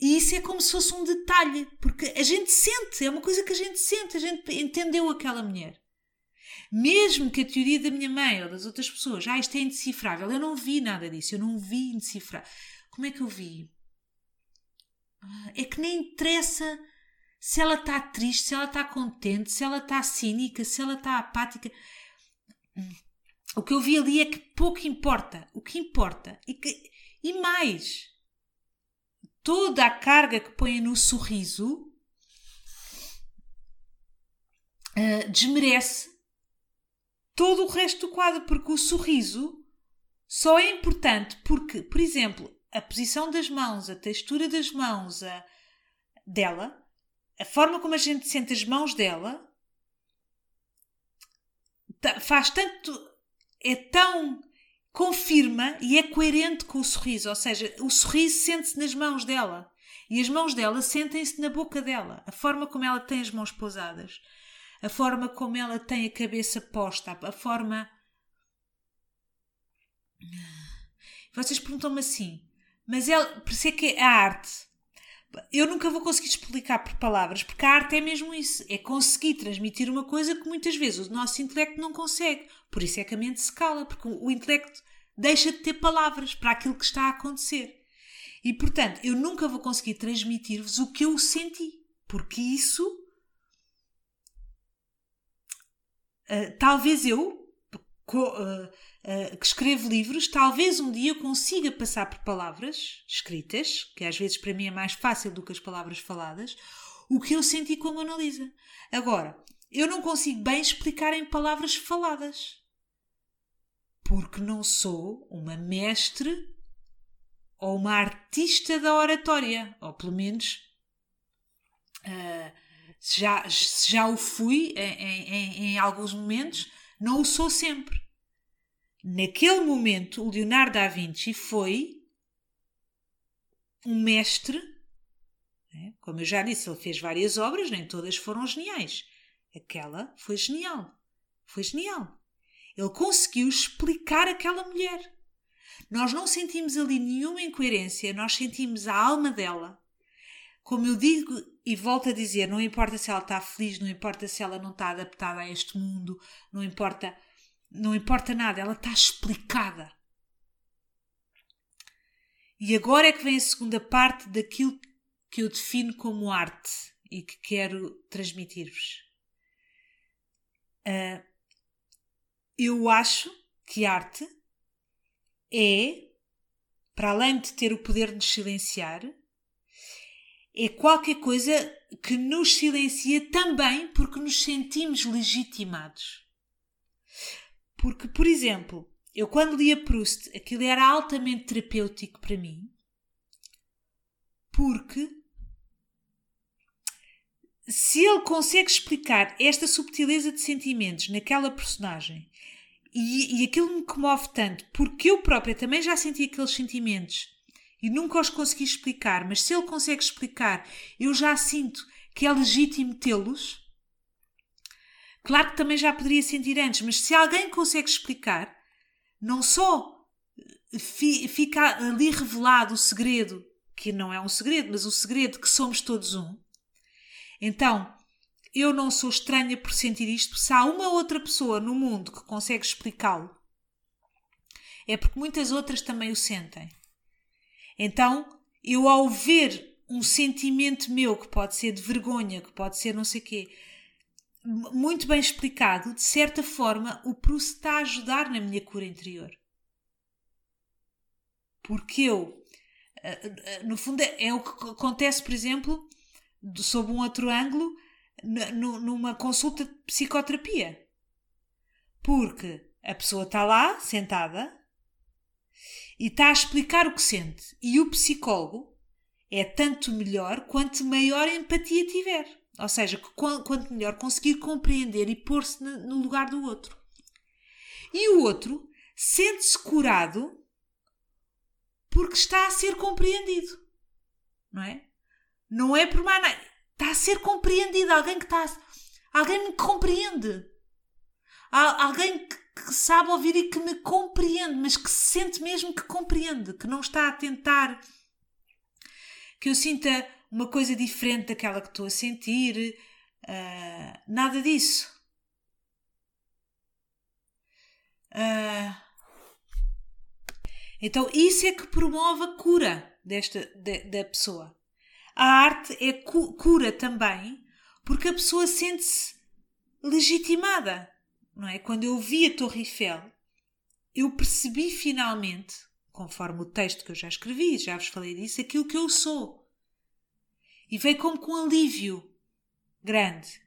E isso é como se fosse um detalhe, porque a gente sente, é uma coisa que a gente sente, a gente entendeu aquela mulher. Mesmo que a teoria da minha mãe ou das outras pessoas, ah, isto é indecifrável, eu não vi nada disso, eu não vi indecifrável. Como é que eu vi? Ah, é que nem interessa se ela está triste, se ela está contente, se ela está cínica, se ela está apática. O que eu vi ali é que pouco importa. O que importa e, que, e mais, toda a carga que põe no sorriso uh, desmerece todo o resto do quadro, porque o sorriso só é importante porque, por exemplo, a posição das mãos, a textura das mãos a, dela, a forma como a gente sente as mãos dela, faz tanto. é tão. Confirma e é coerente com o sorriso, ou seja, o sorriso sente-se nas mãos dela e as mãos dela sentem-se na boca dela, a forma como ela tem as mãos pousadas a forma como ela tem a cabeça posta, a forma. Vocês perguntam-me assim, mas ela, por isso é que a arte. Eu nunca vou conseguir explicar por palavras, porque a arte é mesmo isso: é conseguir transmitir uma coisa que muitas vezes o nosso intelecto não consegue. Por isso é que a mente se cala, porque o intelecto deixa de ter palavras para aquilo que está a acontecer. E portanto, eu nunca vou conseguir transmitir-vos o que eu senti, porque isso Uh, talvez eu, que escrevo livros, talvez um dia consiga passar por palavras escritas, que às vezes para mim é mais fácil do que as palavras faladas, o que eu senti com a Mona Lisa. Agora, eu não consigo bem explicar em palavras faladas. Porque não sou uma mestre ou uma artista da oratória, ou pelo menos uh, já, já o fui em, em, em alguns momentos, não o sou sempre. Naquele momento, o Leonardo da Vinci foi um mestre. Né? Como eu já disse, ele fez várias obras, nem todas foram geniais. Aquela foi genial. Foi genial. Ele conseguiu explicar aquela mulher. Nós não sentimos ali nenhuma incoerência, nós sentimos a alma dela. Como eu digo e volto a dizer, não importa se ela está feliz, não importa se ela não está adaptada a este mundo, não importa, não importa nada, ela está explicada. E agora é que vem a segunda parte daquilo que eu defino como arte e que quero transmitir-vos. Uh, eu acho que arte é, para além de ter o poder de nos silenciar, é qualquer coisa que nos silencia também porque nos sentimos legitimados. Porque, por exemplo, eu quando lia Proust, aquilo era altamente terapêutico para mim, porque se ele consegue explicar esta subtileza de sentimentos naquela personagem e, e aquilo me comove tanto, porque eu própria também já senti aqueles sentimentos e nunca os consegui explicar, mas se ele consegue explicar, eu já sinto que é legítimo tê-los. Claro que também já poderia sentir antes, mas se alguém consegue explicar, não só fica ali revelado o segredo, que não é um segredo, mas o segredo que somos todos um. Então, eu não sou estranha por sentir isto, se há uma outra pessoa no mundo que consegue explicá-lo, é porque muitas outras também o sentem. Então, eu ao ver um sentimento meu que pode ser de vergonha, que pode ser não sei quê, muito bem explicado, de certa forma, o Proust está a ajudar na minha cura interior. Porque eu, eh, eh, no fundo, é o que acontece, por exemplo, sob um outro ângulo, numa consulta de psicoterapia. Porque a pessoa está lá, sentada, e está a explicar o que sente. E o psicólogo é tanto melhor quanto maior empatia tiver. Ou seja, quanto melhor conseguir compreender e pôr-se no lugar do outro. E o outro sente-se curado porque está a ser compreendido. Não é? Não é por mais nada. Está a ser compreendido. Alguém que está. A... Alguém me compreende. Alguém que que sabe ouvir e que me compreende, mas que sente mesmo que compreende, que não está a tentar que eu sinta uma coisa diferente daquela que estou a sentir. Uh, nada disso. Uh, então, isso é que promove a cura desta, de, da pessoa. A arte é cu cura também, porque a pessoa sente-se legitimada. Não é? Quando eu vi a Torre Eiffel, eu percebi finalmente, conforme o texto que eu já escrevi, já vos falei disso, aquilo que eu sou. E veio como com um alívio grande.